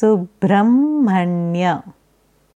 Subrahmanya.